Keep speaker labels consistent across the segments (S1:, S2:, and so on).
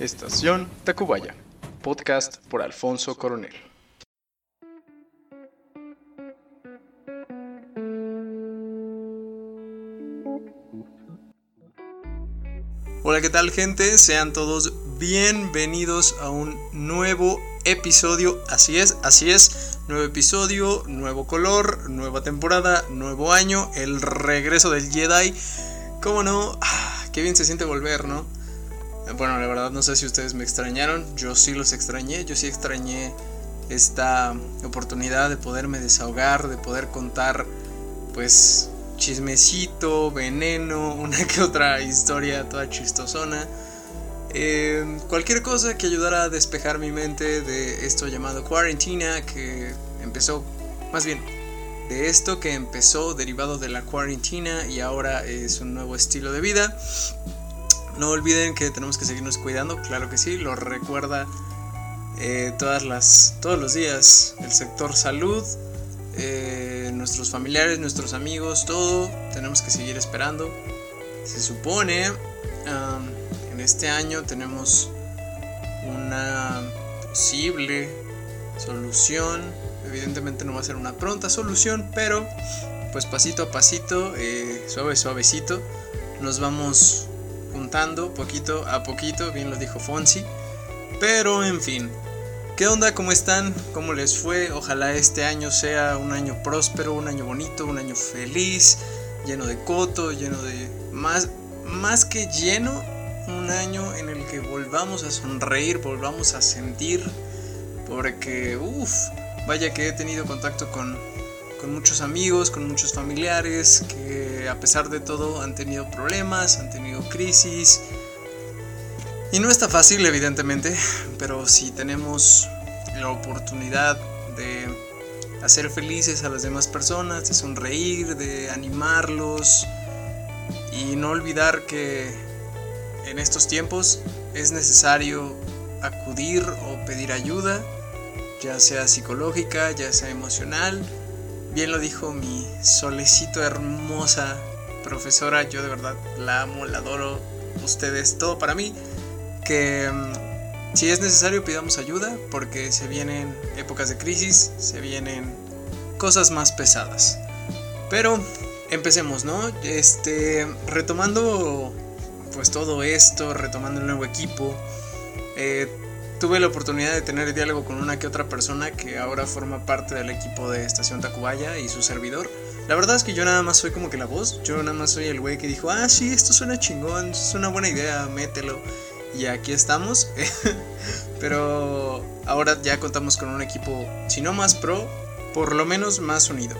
S1: Estación Tacubaya, podcast por Alfonso Coronel. Hola, ¿qué tal gente? Sean todos bienvenidos a un nuevo episodio. Así es, así es. Nuevo episodio, nuevo color, nueva temporada, nuevo año, el regreso del Jedi. ¿Cómo no? Ah, qué bien se siente volver, ¿no? Bueno, la verdad no sé si ustedes me extrañaron. Yo sí los extrañé. Yo sí extrañé esta oportunidad de poderme desahogar, de poder contar, pues, chismecito, veneno, una que otra historia toda chistosona. Eh, cualquier cosa que ayudara a despejar mi mente de esto llamado cuarentena que empezó, más bien, de esto que empezó derivado de la cuarentena y ahora es un nuevo estilo de vida. No olviden que tenemos que seguirnos cuidando, claro que sí, lo recuerda eh, todas las, todos los días el sector salud, eh, nuestros familiares, nuestros amigos, todo, tenemos que seguir esperando. Se supone, en este año tenemos una posible solución, evidentemente no va a ser una pronta solución, pero pues pasito a pasito, eh, suave suavecito, nos vamos juntando poquito a poquito, bien lo dijo Fonsi. Pero en fin, ¿Qué onda? ¿Cómo están? ¿Cómo les fue? Ojalá este año sea un año próspero, un año bonito, un año feliz, lleno de coto, lleno de... Más, más que lleno, un año en el que volvamos a sonreír, volvamos a sentir, porque, uff, vaya que he tenido contacto con, con muchos amigos, con muchos familiares, que a pesar de todo han tenido problemas, han tenido crisis, y no está fácil, evidentemente, pero si tenemos la oportunidad de hacer felices a las demás personas, de sonreír, de animarlos y no olvidar que en estos tiempos es necesario acudir o pedir ayuda, ya sea psicológica, ya sea emocional. Bien lo dijo mi solecito hermosa profesora, yo de verdad la amo, la adoro, ustedes, todo para mí que mm, si es necesario pidamos ayuda porque se vienen épocas de crisis, se vienen cosas más pesadas. Pero empecemos, ¿no? Este, retomando pues todo esto, retomando el nuevo equipo, eh, tuve la oportunidad de tener diálogo con una que otra persona que ahora forma parte del equipo de Estación Tacubaya y su servidor. La verdad es que yo nada más soy como que la voz, yo nada más soy el güey que dijo, ah, sí, esto suena chingón, es una buena idea, mételo y aquí estamos. Pero ahora ya contamos con un equipo, si no más pro, por lo menos más unido.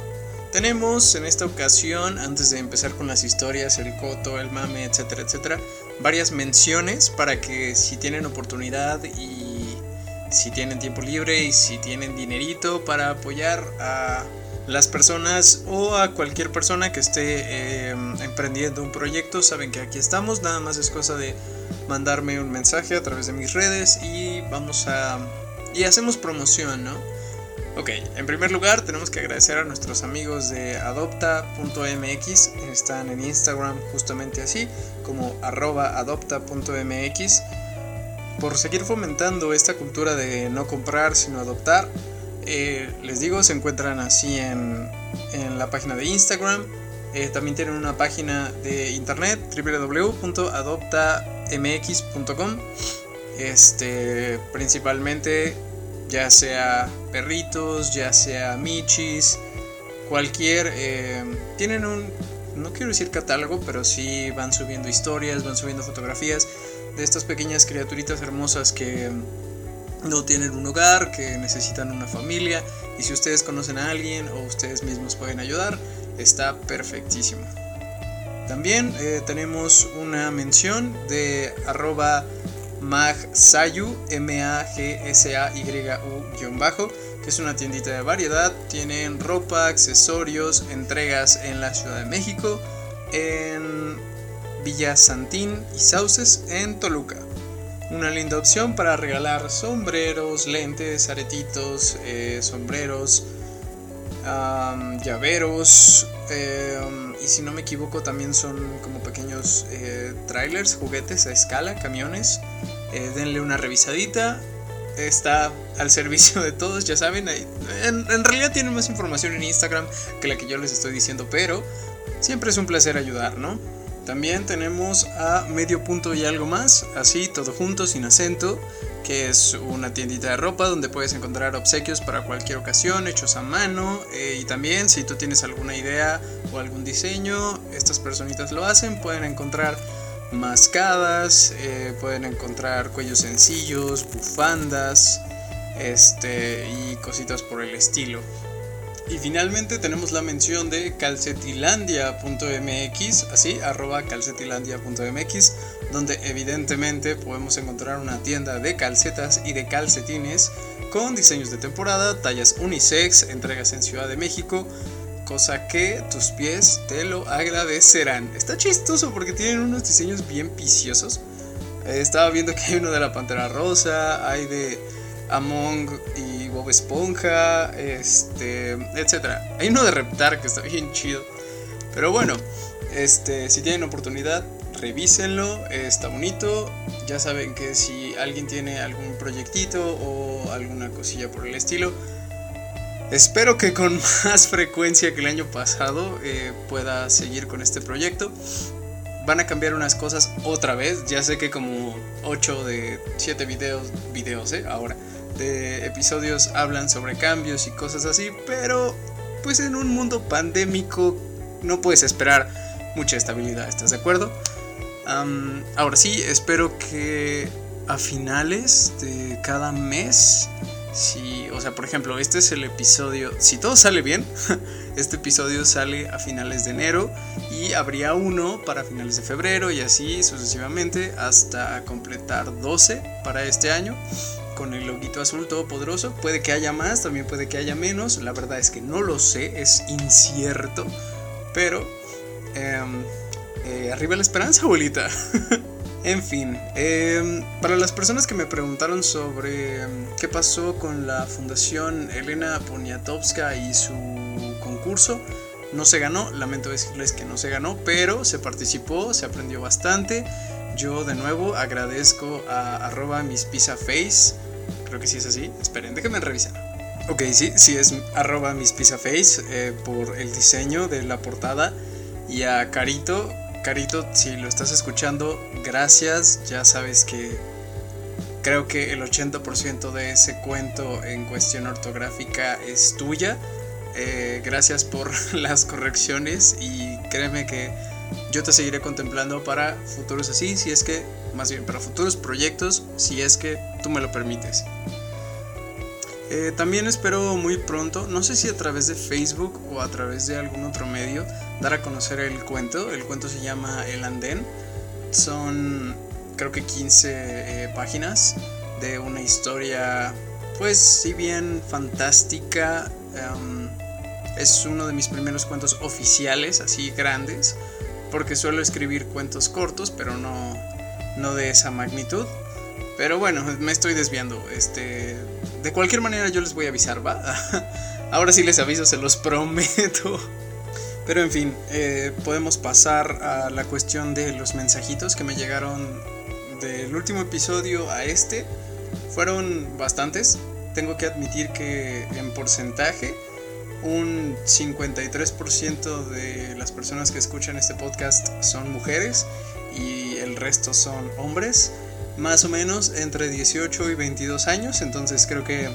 S1: Tenemos en esta ocasión, antes de empezar con las historias, el coto, el mame, etcétera, etcétera, varias menciones para que si tienen oportunidad y si tienen tiempo libre y si tienen dinerito para apoyar a las personas o a cualquier persona que esté em, emprendiendo un proyecto, saben que aquí estamos, nada más es cosa de mandarme un mensaje a través de mis redes y vamos a... y hacemos promoción, ¿no? Ok, en primer lugar tenemos que agradecer a nuestros amigos de adopta.mx, están en Instagram justamente así, como arroba adopta.mx, por seguir fomentando esta cultura de no comprar sino adoptar. Eh, les digo, se encuentran así en, la página de Instagram, eh, también tienen una página de internet www.adoptamx.com. Este, principalmente ya sea perritos, ya sea michis, cualquier. Eh, tienen un, no quiero decir catálogo, pero sí van subiendo historias, van subiendo fotografías de estas pequeñas criaturitas hermosas que no tienen un hogar, que necesitan una familia. Y si ustedes conocen a alguien o ustedes mismos pueden ayudar, está perfectísimo. También eh, tenemos una mención de arroba magsayu, M-A-G-S-A-Y-U-bajo, que es una tiendita de variedad. Tienen ropa, accesorios, entregas en la Ciudad de México, en Villa Santín y Sauces, en Toluca. Una linda opción para regalar sombreros, lentes, aretitos, eh, sombreros, llaveros em, y si no me equivoco también son como pequeños eh, trailers, juguetes a escala, camiones eh, denle una revisadita. Está al servicio de todos, ya saben. En, en realidad tienen más información en Instagram que la que yo les estoy diciendo, pero siempre es un placer ayudar, ¿no? También tenemos a medio punto y algo más, así todo junto, sin acento, que es una tiendita de ropa donde puedes encontrar obsequios para cualquier ocasión, hechos a mano. Eh, y también si tú tienes alguna idea o algún diseño, estas personitas lo hacen, pueden encontrar mascadas, eh, pueden encontrar cuellos sencillos, bufandas, este, y cositas por el estilo. Y finalmente tenemos la mención de calcetilandia.mx, así, arroba calcetilandia.mx, donde evidentemente podemos encontrar una tienda de calcetas y de calcetines con diseños de temporada, tallas unisex, entregas en Ciudad de México, cosa que tus pies te lo agradecerán. Está chistoso porque tienen unos diseños bien viciosos. Eh, estaba viendo que hay uno de la Pantera Rosa, hay de Among y Bob Esponja, este, etcétera. Hay uno de Reptar que está bien chido. Pero bueno, este, si tienen oportunidad, revísenlo, está bonito. Ya saben que si alguien tiene algún proyectito o alguna cosilla por el estilo, espero que con más frecuencia que el año pasado eh, pueda seguir con este proyecto. Van a cambiar unas cosas otra vez. Ya sé que como 8 de 7 videos, videos, ¿eh? Ahora episodios hablan sobre cambios y cosas así, pero pues en un mundo pandémico no puedes esperar mucha estabilidad, ¿estás de acuerdo? ahora sí, espero que a finales de cada mes, si, o sea, por ejemplo, este es el episodio, si todo sale bien, este episodio sale a finales de enero y habría uno para finales de febrero y así sucesivamente hasta completar 12 para este año con el loguito azul todopoderoso. Puede que haya más, también puede que haya menos. La verdad es que no lo sé, es incierto. Pero em, eh, arriba la esperanza, abuelita. en fin, em, para las personas que me preguntaron sobre em, qué pasó con la Fundación Elena Poniatowska y su concurso, no se ganó, lamento decirles que no se ganó, pero se participó, se aprendió bastante. Yo de nuevo agradezco a arroba mis face creo que sí es así. Esperen, déjenme revisar. Ok, sí, sí es arroba mis face eh, por el diseño de la portada. Y a Carito, Carito, si lo estás escuchando, gracias. Ya sabes que creo que el 80% de ese cuento en cuestión ortográfica es tuya. Eh, gracias por las correcciones y créeme que yo te seguiré contemplando para futuros así, si es que, más bien para futuros proyectos, si es que tú me lo permites. Eh, también espero muy pronto, no sé si a través de Facebook o a través de algún otro medio, dar a conocer el cuento. El cuento se llama El Andén. Son creo que 15 eh, páginas de una historia, pues si bien fantástica, em, es uno de mis primeros cuentos oficiales, así grandes porque suelo escribir cuentos cortos, pero no, no de esa magnitud. Pero bueno, me estoy desviando. Este, de cualquier manera yo les voy a avisar. Ahora sí les aviso, se los prometo. Pero en fin, eh, podemos pasar a la cuestión de los mensajitos que me llegaron del último episodio a este. Fueron bastantes. Tengo que admitir que en porcentaje un 53% de las personas que escuchan este podcast son mujeres y el resto son hombres, más o menos entre 18 y 22 años, entonces creo que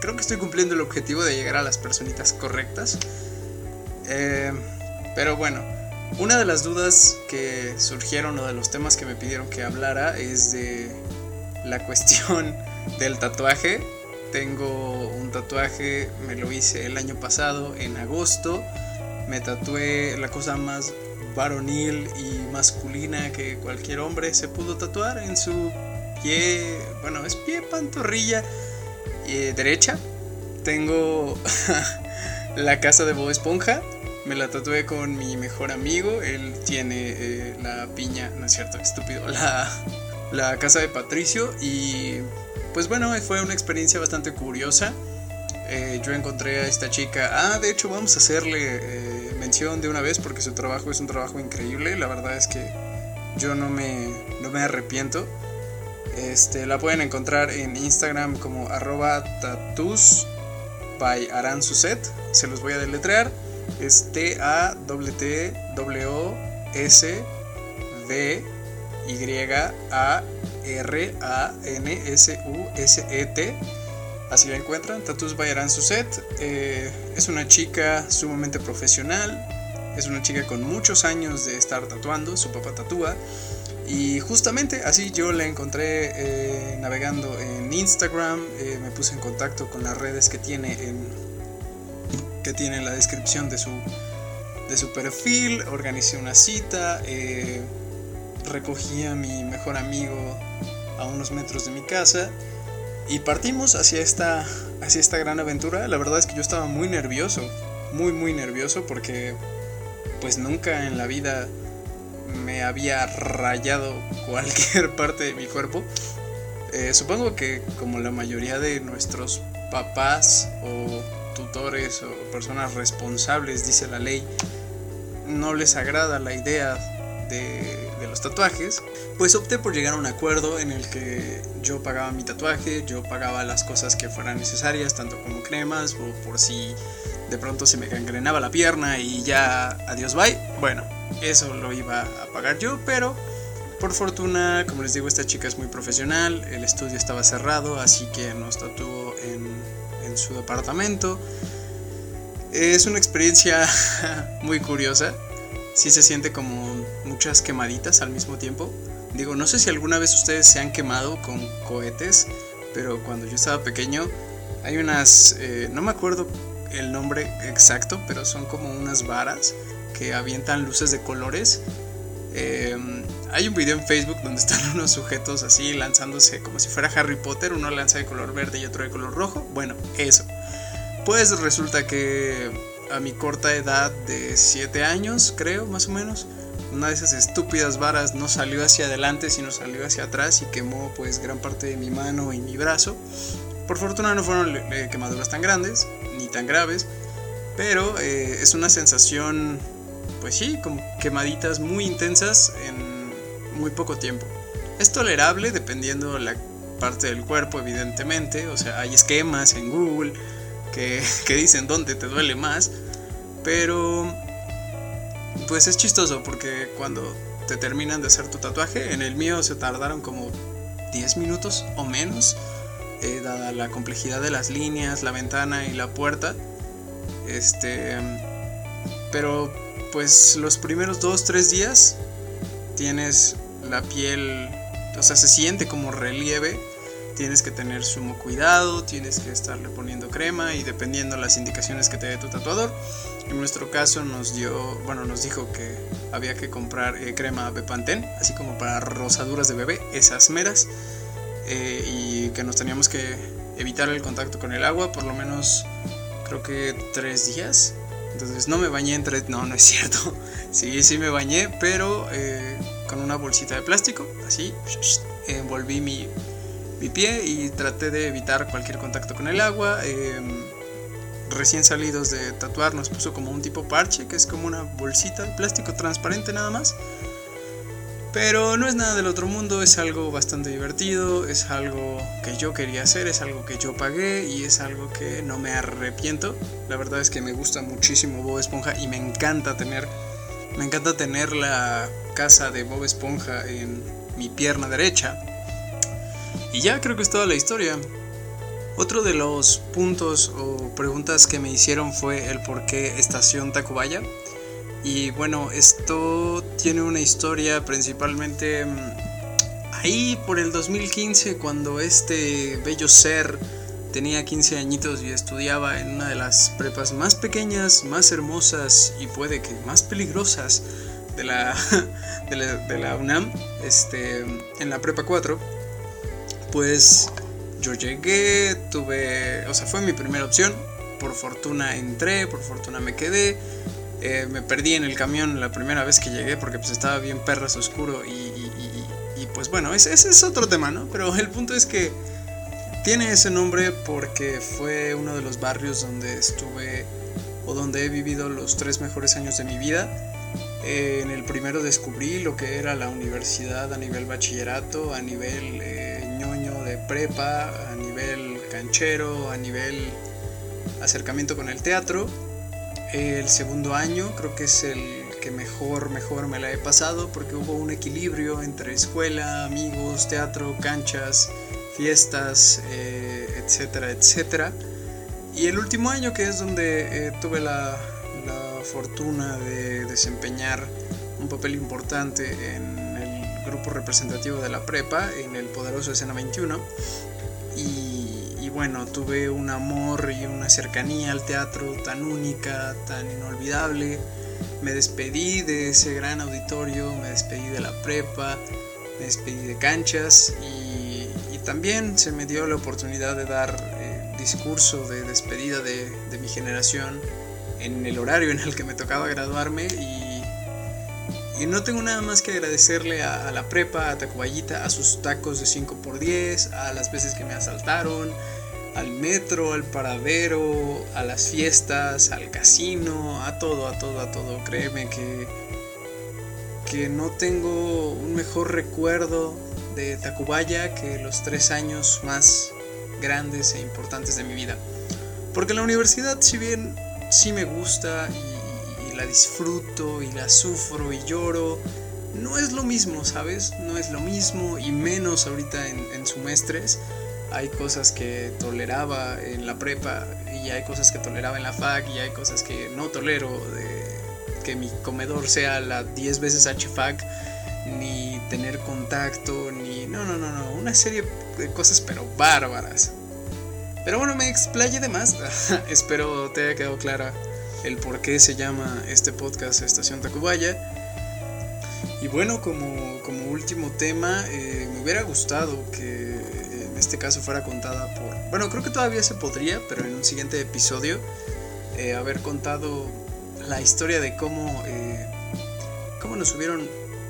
S1: creo que estoy cumpliendo el objetivo de llegar a las personitas correctas. Eh, pero bueno, una de las dudas que surgieron o de los temas que me pidieron que hablara es de la cuestión del tatuaje tengo un tatuaje, me lo hice el año pasado, en agosto. Me tatué la cosa más varonil y masculina que cualquier hombre se pudo tatuar en su pie, bueno, es pie pantorrilla eh, derecha. Tengo la casa de Bob Esponja, me la tatué con mi mejor amigo, él tiene eh, la piña, no es cierto, estúpido, la, la casa de Patricio. Y pues bueno, fue una experiencia bastante curiosa. Eh, yo encontré a esta chica. Ah, de hecho, vamos a hacerle eh, mención de una vez porque su trabajo es un trabajo increíble. La verdad es que yo no me, no me arrepiento. Este, la pueden encontrar en Instagram como arroba tatus. Se los voy a deletrear. Es T-A-W-T-W-Y-A-R-A-N-S-U-S-E-T. Así la encuentran, Tatus by Aranzuset. Eh, es una chica sumamente profesional. Es una chica con muchos años de estar tatuando. Su papá tatúa. Y justamente así yo la encontré eh, navegando en Instagram, eh, me puse en contacto con las redes que tiene en, que tiene en la descripción de su, de su perfil, organicé una cita, eh, recogí a mi mejor amigo a unos metros de mi casa y partimos hacia esta, hacia esta gran aventura. La verdad es que yo estaba muy nervioso, muy muy nervioso porque pues nunca en la vida me había rayado cualquier parte de mi cuerpo. Eh, supongo que como la mayoría de nuestros papás o tutores o personas responsables, dice la ley, no les agrada la idea de, de, los tatuajes, pues opté por llegar a un acuerdo en el que yo pagaba mi tatuaje, yo pagaba las cosas que fueran necesarias, tanto como cremas o por si de pronto se me gangrenaba la pierna y ya adiós bye. Bueno, eso lo iba a pagar yo, pero por fortuna, como les digo, esta chica es muy profesional, el estudio estaba cerrado, así que nos tatuó en, en su departamento. Es una experiencia muy curiosa, sí se siente como muchas quemaditas al mismo tiempo. Digo, no sé si alguna vez ustedes se han quemado con cohetes, pero cuando yo estaba pequeño hay unas, eh, no me acuerdo el nombre exacto, pero son como unas varas que avientan luces de colores. Eh, hay un video en Facebook donde están unos sujetos así lanzándose como si fuera Harry Potter, uno lanza de color verde y otro de color rojo. Bueno, eso. Pues resulta que a mi corta edad de 7 años, creo, más o menos, una de esas estúpidas varas no salió hacia adelante, sino salió hacia atrás y quemó pues gran parte de mi mano y mi brazo. Por fortuna no fueron quemaduras tan grandes, ni tan graves, pero eh, es una sensación pues sí, como quemaditas muy intensas en muy poco tiempo. Es tolerable dependiendo la parte del cuerpo, evidentemente. O sea, hay esquemas en Google que, dicen dónde te duele más. Pero pues es chistoso porque cuando te terminan de hacer tu tatuaje, en el mío se tardaron como 10 minutos o menos, eh, dada la complejidad de las líneas, la ventana y la puerta. Este, pero pues los primeros dos, tres días tienes la piel, o sea, se siente como relieve. Tienes que tener sumo cuidado, tienes que estarle poniendo crema y dependiendo las indicaciones que te dé tu tatuador. En nuestro caso nos dio, bueno, nos dijo que había que comprar eh, crema Bepantén, así como para rosaduras de bebé, esas meras, eh, y que nos teníamos que evitar el contacto con el agua por lo menos creo que tres días entonces no me bañé en tres... No, no es cierto. Sí, sí me bañé, pero eh, con una bolsita de plástico, así, envolví mi, mi, pie y traté de evitar cualquier contacto con el agua. Em, recién salidos de tatuar nos puso como un tipo parche, que es como una bolsita de plástico transparente nada más. Pero no es nada del otro mundo, es algo bastante divertido, es algo que yo quería hacer, es algo que yo pagué y es algo que no me arrepiento. La verdad es que me gusta muchísimo Bob Esponja y me encanta tener me encanta tener la casa de Bob Esponja en mi pierna derecha. Y ya creo que es toda la historia. Otro de los puntos o preguntas que me hicieron fue el por qué estación Tacubaya. Y bueno, esto tiene una historia principalmente mm, ahí por el 2015 cuando este bello ser tenía 15 añitos y estudiaba en una de las prepas más pequeñas, más hermosas y puede que más peligrosas de la, de la, UNAM, este, en la prepa 4, pues yo llegué, tuve, o sea, fue mi primera opción, por fortuna entré, por fortuna me quedé, eh, me perdí en el camión la primera vez que llegué porque pues estaba bien perras oscuro y, pues bueno, ese, es otro tema, ¿no? Pero el punto es que tiene ese nombre porque fue uno de los barrios donde estuve o donde he vivido los tres mejores años de mi vida. Eh, en el primero descubrí lo que era la universidad a nivel bachillerato, a nivel eh, prepa, a nivel canchero, a nivel acercamiento con el teatro. El segundo año creo que es el que mejor, mejor me la he pasado porque hubo un equilibrio entre escuela, amigos, teatro, canchas, fiestas, eh, etcétera, etcétera. Y el último año que es donde eh, tuve la, fortuna de desempeñar un papel importante en grupo representativo de la prepa, en el poderoso Escena 21. Y, bueno, tuve un amor y una cercanía al teatro tan única, tan inolvidable. Me despedí de ese gran auditorio, me despedí de la prepa, me despedí de canchas y, también se me dio la oportunidad de dar eh, discurso de despedida de, mi generación en el horario en el que me tocaba graduarme y no tengo nada más que agradecerle a, a la prepa, a Tacubayita, a sus tacos de 5x10, a las veces que me asaltaron, al metro, al paradero, a las fiestas, al casino, a todo, a todo, a todo. Créeme que, que no tengo un mejor recuerdo de Tacubaya que los tres años más grandes e importantes de mi vida. Porque la universidad, si bien sí me gusta y la disfruto y la sufro y lloro. No es lo mismo, ¿sabes? No es lo mismo y menos ahorita en, en semestres. Hay cosas que toleraba en la prepa y hay cosas que toleraba en la fac y hay cosas que no tolero de que mi comedor sea la 10 veces HFAC ni tener contacto ni no no no no una serie de cosas pero bárbaras pero bueno me explaye de más espero te haya quedado clara el por qué se llama este podcast Estación Tacubaya. Y bueno, como, como último tema, eh, me hubiera gustado que en este caso fuera contada por... Bueno, creo que todavía se podría, pero en un siguiente episodio, eh, haber contado la historia de cómo, eh, cómo nos hubieron...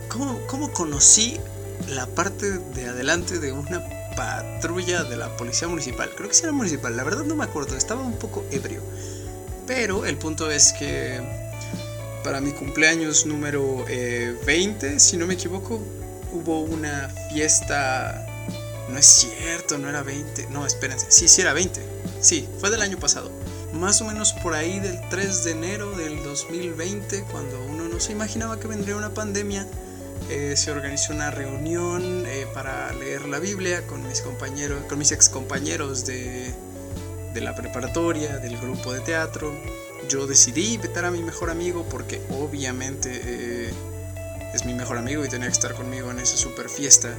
S1: Cómo, cómo conocí la parte de adelante de una patrulla de la policía municipal. Creo que sí era municipal, la verdad no me acuerdo, estaba un poco ebrio. Pero el punto es que para mi cumpleaños número 20, eh, si no me equivoco, hubo una fiesta... No es cierto, no era 20. No, espérense. Sí, sí era 20. Sí, fue del año pasado. Más o menos por ahí del 3 de enero del 2020, cuando uno no se imaginaba que vendría una pandemia, eh, se organizó una reunión eh, para leer la Biblia con mis compañeros, con mis ex compañeros de, de la preparatoria, del grupo de teatro. Yo decidí invitar a mi mejor amigo porque obviamente eh, es mi mejor amigo y tenía que estar conmigo en esa super fiesta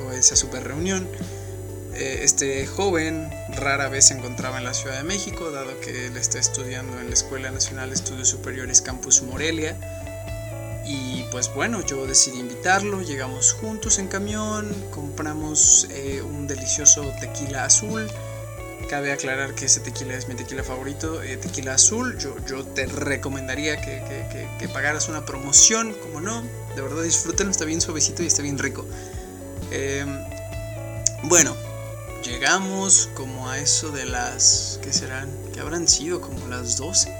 S1: o esa super reunión. Eh, este joven rara vez se encontraba en la Ciudad de México, dado que él está estudiando en la Escuela Nacional de Estudios Superiores Campus Morelia. Y pues bueno, yo decidí invitarlo, llegamos juntos en camión, compramos eh, un delicioso tequila azul Cabe aclarar que ese tequila es mi tequila favorito, eh, tequila azul. Yo, yo te recomendaría que, que, que, pagaras una promoción, como no. De verdad disfrútenlo, está bien suavecito y está bien rico. Em, bueno, llegamos como a eso de las... ¿Qué serán? ¿Qué habrán sido? ¿Como las 12?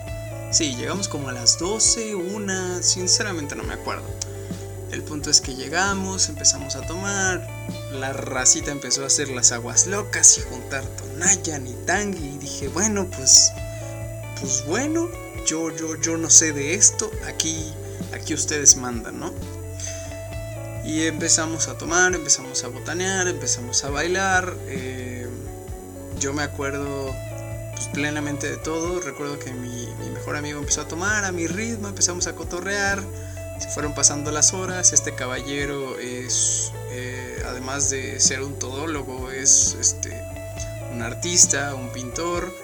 S1: Sí, llegamos como a las 12, una... Sinceramente no me acuerdo. El punto es que llegamos, empezamos a tomar, la racita empezó a hacer las aguas locas y juntar tonayan y tangui y dije, bueno, pues pues bueno, yo yo yo no sé de esto, aquí aquí ustedes mandan, ¿no? Y empezamos a tomar, empezamos a botanear, empezamos a bailar. Eh, yo me acuerdo pues, plenamente de todo. Recuerdo que mi, mi mejor amigo empezó a tomar a mi ritmo, empezamos a cotorrear se fueron pasando las horas. Este caballero es, eh, además de ser un todólogo, es este, un artista, un pintor,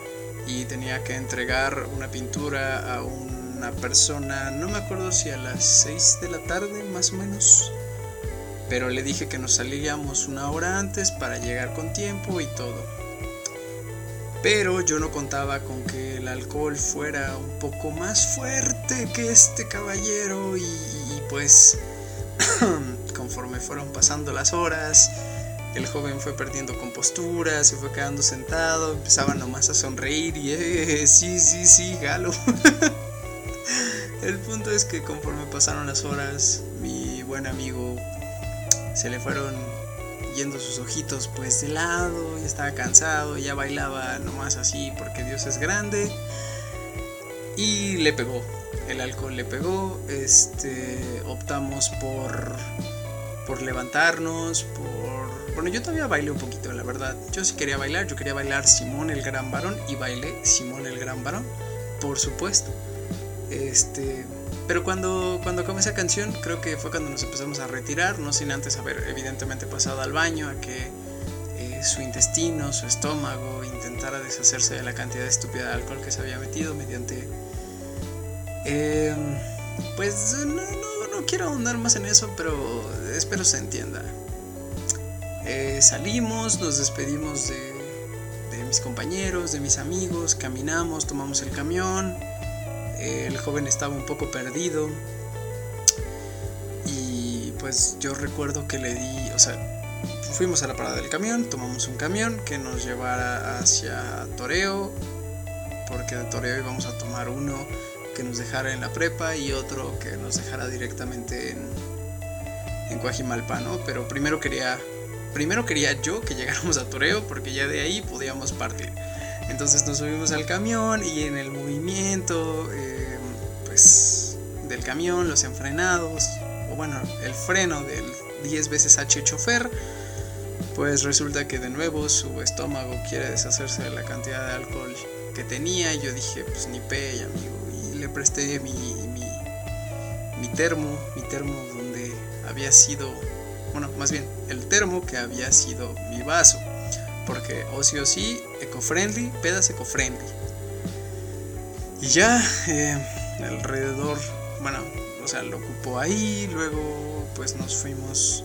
S1: y tenía que entregar una pintura a una persona, no me acuerdo si a las 6 de la tarde más o menos, pero le dije que nos salíamos una hora antes para llegar con tiempo y todo. Pero yo no contaba con que el alcohol fuera un poco más fuerte que este caballero y, pues conforme fueron pasando las horas, el joven fue perdiendo compostura, se fue quedando sentado, empezaba nomás a sonreír y eh, sí, sí, sí, galo. el punto es que conforme pasaron las horas, mi buen amigo se le fueron yendo sus ojitos pues de lado, ya estaba cansado, ya bailaba nomás así porque Dios es grande. Y le pegó, el alcohol le pegó, este, optamos por, por levantarnos, por... Bueno, yo todavía bailé un poquito, la verdad. Yo sí quería bailar, yo quería bailar Simón el Gran Varón y bailé Simón el Gran Varón, por supuesto. Este, pero cuando, cuando esa canción, creo que fue cuando nos empezamos a retirar, no sin antes haber evidentemente pasado al baño, a que eh, su intestino, su estómago intentara deshacerse de la cantidad estúpida de alcohol que se había metido mediante... Em, pues no, no, quiero ahondar más en eso, pero espero se entienda. Eh, salimos, nos despedimos de, mis compañeros, de mis amigos, caminamos, tomamos el camión el joven estaba un poco perdido y pues yo recuerdo que le di, o sea, fuimos a la parada del camión, tomamos un camión que nos llevara hacia Toreo, porque de Toreo íbamos a tomar uno que nos dejara en la prepa y otro que nos dejara directamente en, en ¿no? Pero primero quería, primero quería yo que llegáramos a Toreo porque ya de ahí podíamos partir. Entonces nos subimos al camión y en el movimiento eh, pues del camión, los enfrenados, o bueno, el freno del 10 veces H chofer, pues resulta que de nuevo su estómago quiere deshacerse de la cantidad de alcohol que tenía. Y yo dije, pues ni pe, amigo. Y le presté mi, mi, mi termo, mi termo donde había sido, bueno, más bien el termo que había sido mi vaso porque o sí o sí, eco-friendly, pedas eco-friendly. Y ya, eh, alrededor, bueno, o sea, lo ocupó ahí, luego pues nos fuimos,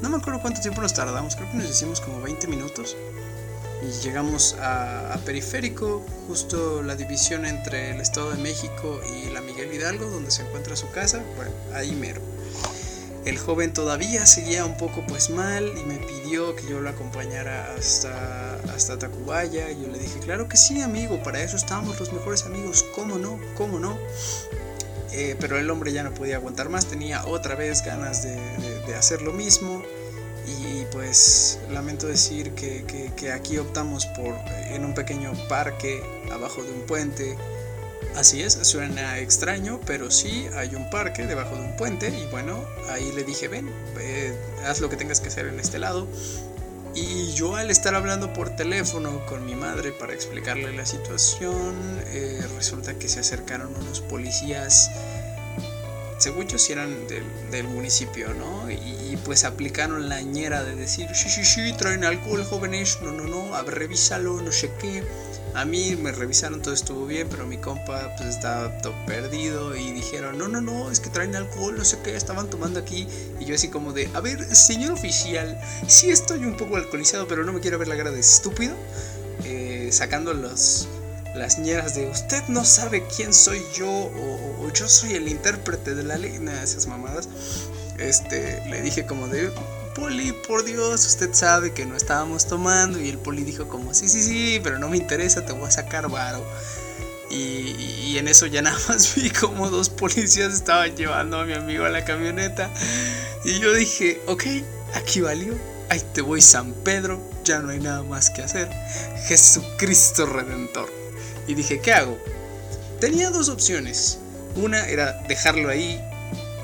S1: no me acuerdo cuánto tiempo nos tardamos, creo que nos hicimos como 20 minutos. Y llegamos a, a, Periférico, justo la división entre el Estado de México y la Miguel Hidalgo, donde se encuentra su casa, bueno, ahí mero. El joven todavía seguía un poco pues mal y me pidió que yo lo acompañara hasta, hasta Tacubaya. Y yo le dije, claro que sí, amigo, para eso estamos los mejores amigos, ¿cómo no? ¿Cómo no? Eh, pero el hombre ya no podía aguantar más, tenía otra vez ganas de, hacer lo mismo. Y pues lamento decir que, que aquí optamos por en un pequeño parque abajo de un puente Así es, suena extraño, pero sí hay un parque debajo de un puente y bueno, ahí le dije, ven, haz lo que tengas que hacer en este lado. Y yo al estar hablando por teléfono con mi madre para explicarle la situación, eh, resulta que se acercaron unos policías, según yo si eran del, municipio, ¿no? Y, pues aplicaron la ñera de decir, sí, sí, sí, traen alcohol jóvenes, no, no, no, a revísalo, no sé qué. A mí me revisaron, todo estuvo bien, pero mi compa pues estaba todo perdido y dijeron, no, no, no, es que traen alcohol, no sé qué, estaban tomando aquí. Y yo así como de, a ver, señor oficial, sí estoy un poco alcoholizado, pero no me quiero ver la cara de estúpido. Eh, sacando los, las ñeras de, usted no sabe quién soy yo o, yo soy el intérprete de la ley, nada, esas mamadas. Este, le dije como de, Poli, por Dios, usted sabe que no estábamos tomando. Y el Poli dijo como, sí, sí, sí, pero no me interesa, te voy a sacar varo. Y, en eso ya nada más vi como dos policías estaban llevando a mi amigo a la camioneta. Y yo dije, ok, aquí valió. Ahí te voy San Pedro, ya no hay nada más que hacer. Jesucristo Redentor. Y dije, ¿qué hago? Tenía dos opciones. Una era dejarlo ahí,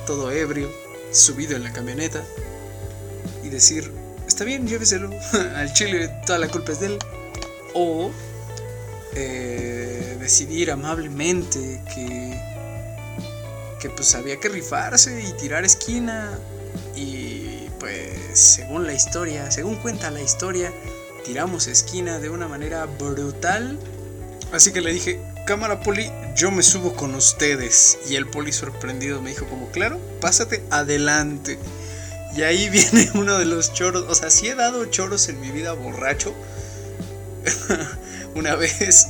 S1: todo ebrio, subido en la camioneta y decir, está bien, lléveselo, al chile toda la culpa es de él. O eh, decidir amablemente que, que pues había que rifarse y tirar esquina. Y pues según la historia, según cuenta la historia, tiramos esquina de una manera brutal. Así que le dije, cámara poli, yo me subo con ustedes. Y el poli sorprendido me dijo como, claro, pásate adelante. Y ahí viene uno de los choros. O sea, sí he dado choros en mi vida borracho. Una vez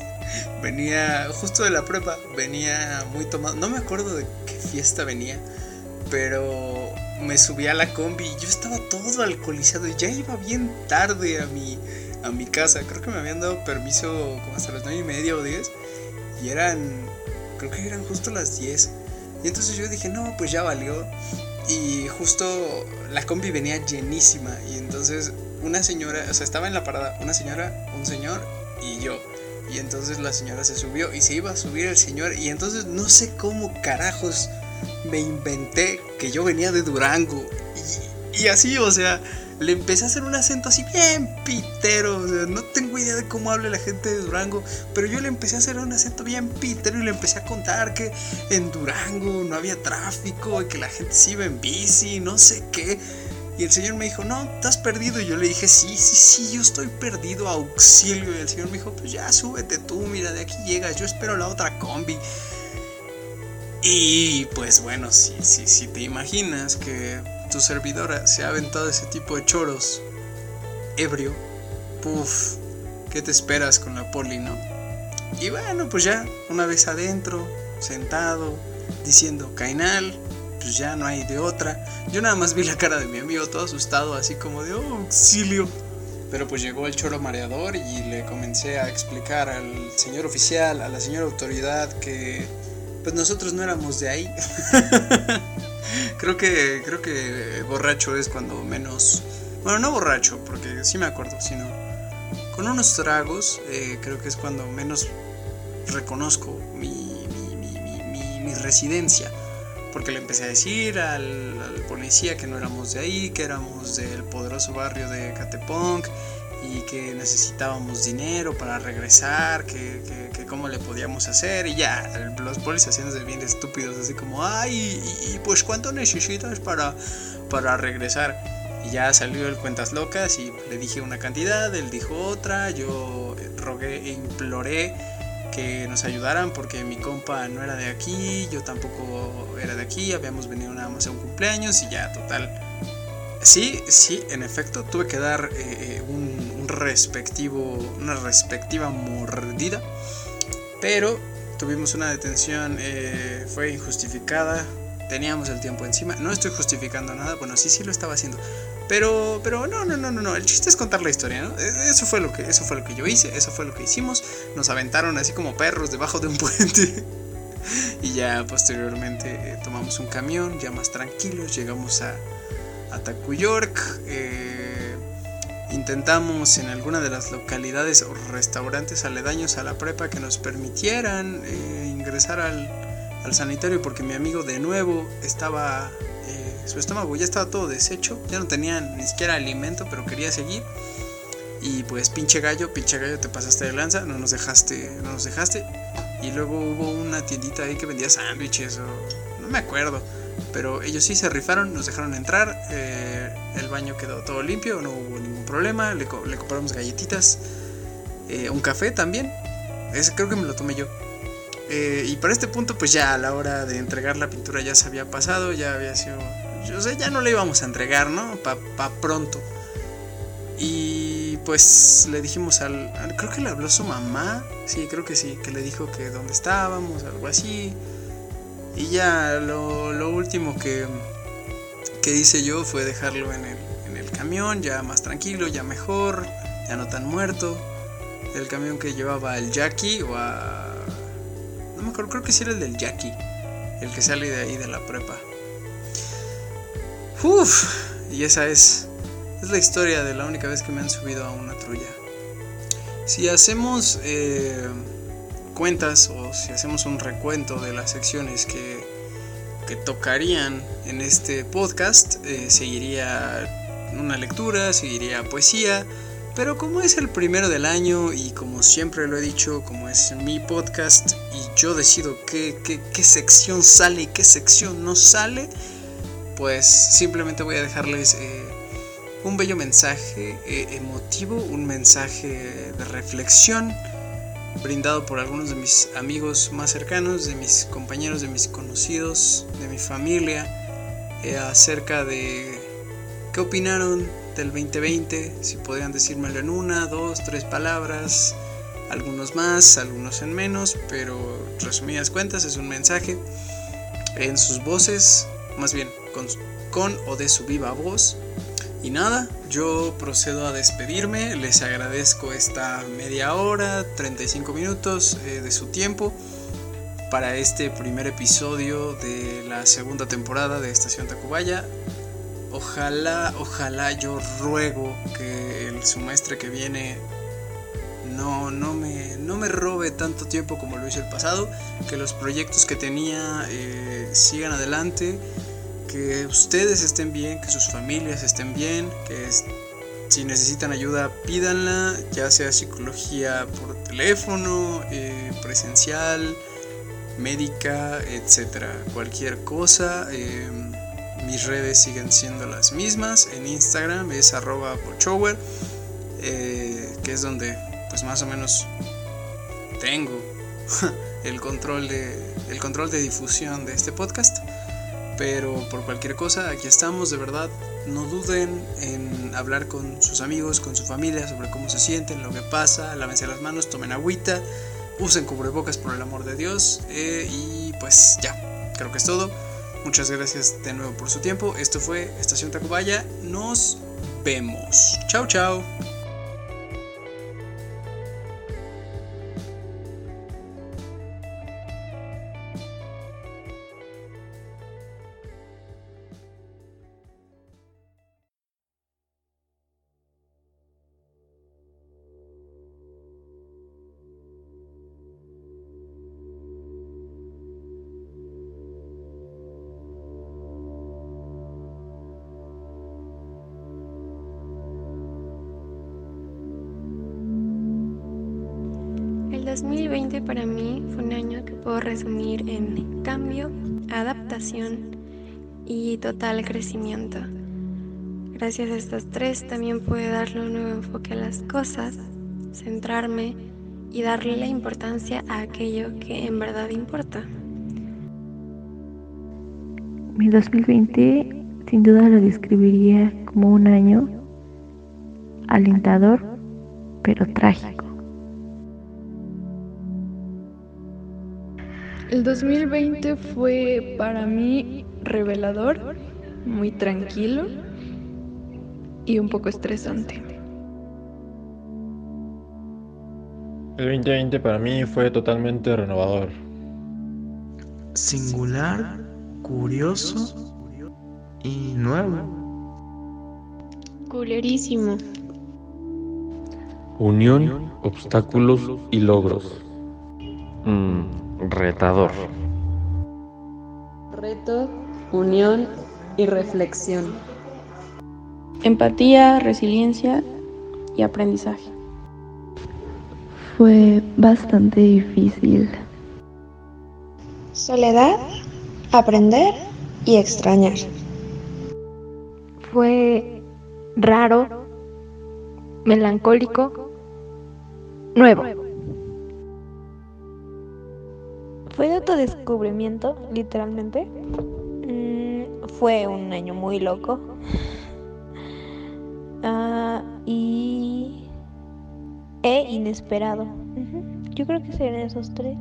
S1: venía, justo de la prepa, venía muy tomado. No me acuerdo de qué fiesta venía, pero me subí a la combi y yo estaba todo alcoholizado y ya iba bien tarde a mi, a mi casa. Creo que me habían dado permiso como hasta las 9 y media o 10 y eran, creo que eran justo las 10. Y entonces yo dije, no, pues ya valió. y justo la combi venía llenísima y entonces una señora, o sea, estaba en la parada una señora, un señor y yo. Y entonces la señora se subió y se iba a subir el señor y entonces no sé cómo carajos me inventé que yo venía de Durango. Y, y así, o sea, le empecé a hacer un acento así bien pitero. No tengo idea de cómo habla la gente de Durango, pero yo le empecé a hacer un acento bien pitero y le empecé a contar que en Durango no había tráfico y que la gente se iba en bici, no sé qué. Y el señor me dijo, no, estás perdido. Y yo le dije, sí, sí, sí, yo estoy perdido, auxilio. Y el señor me dijo, pues ya, súbete tú, mira, de aquí llegas, yo espero la otra combi. Y pues bueno, si, sí, sí, te imaginas que tu servidora se ha aventado ese tipo de choros ebrio, puff, ¿qué te esperas con la poli, no? Y bueno, pues ya, una vez adentro, sentado, diciendo, Cainal, pues ya no hay de otra. Yo nada más vi la cara de mi amigo todo asustado, así como de, oh, auxilio. Pero pues llegó el choro mareador y le comencé a explicar al señor oficial, a la señora autoridad, que pues nosotros no éramos de ahí. creo que creo que borracho es cuando menos bueno no borracho porque sí me acuerdo sino con unos tragos eh, creo que es cuando menos reconozco mi, mi, residencia. Porque le empecé a decir al, al, policía que no éramos de ahí que éramos del poderoso barrio de Catepong y que necesitábamos dinero para regresar, que, que, cómo le podíamos hacer y ya, los policías haciéndose bien estúpidos, así como, ay, y, pues cuánto necesitas para, para regresar. Y ya salió el cuentas locas y le dije una cantidad, él dijo otra, yo rogué e imploré que nos ayudaran porque mi compa no era de aquí, yo tampoco era de aquí, habíamos venido nada más a un cumpleaños y ya, total. Sí, sí, en efecto, tuve que dar eh, eh, un respectivo, una respectiva mordida. Pero tuvimos una detención, eh, fue injustificada, teníamos el tiempo encima. No estoy justificando nada, bueno, sí, sí lo estaba haciendo. Pero, pero no, no, no, no, no. El chiste es contar la historia, ¿no? E, eso fue lo que, eso fue lo que yo hice, eso fue lo que hicimos. Nos aventaron así como perros debajo de un puente. y ya posteriormente tomamos un camión, ya más tranquilos, llegamos a, a Tacuyork. Eh, Intentamos en alguna de las localidades o restaurantes aledaños a la prepa que nos permitieran eh, ingresar al, al, sanitario porque mi amigo de nuevo estaba, eh, su estómago ya estaba todo deshecho, ya no tenía ni siquiera alimento, pero quería seguir. Y pues pinche gallo, pinche gallo, te pasaste de lanza, no nos dejaste, no nos dejaste. Y luego hubo una tiendita ahí que vendía sándwiches o no me acuerdo. Pero ellos sí se rifaron, nos dejaron entrar, eh, el baño quedó todo limpio, no hubo ningún problema, le, compramos galletitas, eh, un café también, ese creo que me lo tomé yo. Eh, y para este punto pues ya a la hora de entregar la pintura ya se había pasado, ya había sido... Yo sé, ya no le íbamos a entregar, ¿no? Pa, pa pronto. Y pues le dijimos al, Creo que le habló su mamá. Sí, creo que sí. Que le dijo que dónde estábamos, algo así. Y ya lo, último que, que hice yo fue dejarlo en el, en el camión, ya más tranquilo, ya mejor, ya no tan muerto. El camión que llevaba el Jackie o a... No me acuerdo, creo que sí era el del Jackie, el que sale de ahí de la prepa. Uf, y esa es, es la historia de la única vez que me han subido a una trulla. Si hacemos... Eh, cuentas o si hacemos un recuento de las secciones que, que tocarían en este podcast, eh, seguiría una lectura, seguiría poesía, pero como es el primero del año y como siempre lo he dicho, como es mi podcast y yo decido qué, qué, sección sale y qué sección no sale, pues simplemente voy a dejarles eh, un bello mensaje eh, emotivo, un mensaje de reflexión brindado por algunos de mis amigos más cercanos, de mis compañeros, de mis conocidos, de mi familia, eh, acerca de qué opinaron del 2020, si podrían decírmelo en una, dos, tres palabras, algunos más, algunos en menos, pero resumidas cuentas es un mensaje en sus voces, más bien con o de su viva voz. Y nada, yo procedo a despedirme, les agradezco esta media hora, 35 minutos eh, de su tiempo para este primer episodio de la segunda temporada de Estación Tacubaya. Ojalá, ojalá yo ruego que el semestre que viene no, no, me, no me robe tanto tiempo como lo hizo el pasado, que los proyectos que tenía eh, sigan adelante, que ustedes estén bien, que sus familias estén bien, que si necesitan ayuda pídanla, ya sea psicología por teléfono, eh, presencial, médica, etcétera, cualquier cosa. Eh, mis redes siguen siendo las mismas. En Instagram es arroba pochower, que es donde pues más o menos tengo el control de el control de difusión de este podcast. Pero por cualquier cosa, aquí estamos, de verdad. No duden en hablar con sus amigos, con su familia sobre cómo se sienten, lo que pasa. Lávense las manos, tomen agüita, usen cubrebocas por el amor de Dios. Eh, y pues ya, creo que es todo. Muchas gracias de nuevo por su tiempo. Esto fue Estación Tacubaya. Nos vemos. Chao, chao.
S2: El 2020 para mí fue un año que puedo resumir en cambio, adaptación y total crecimiento. Gracias a estos tres también pude darle un nuevo enfoque a las cosas, centrarme y darle la importancia a aquello que en verdad importa.
S3: Mi 2020 sin duda lo describiría como un año alentador pero trágico.
S4: El 2020 fue para mí revelador, muy tranquilo y un poco estresante.
S5: El 2020 para mí fue totalmente renovador.
S6: Singular, curioso y nuevo.
S2: Culerísimo.
S5: Unión, obstáculos y logros.
S7: Mm retador.
S8: Reto, unión y reflexión.
S9: Empatía, resiliencia y aprendizaje.
S3: Fue bastante difícil.
S10: Soledad, aprender y extrañar.
S3: Fue raro, melancólico, nuevo.
S11: Fue de autodescubrimiento, literalmente. Mm, fue un año muy loco. Ah, y. e inesperado. Yo creo que serían esos tres.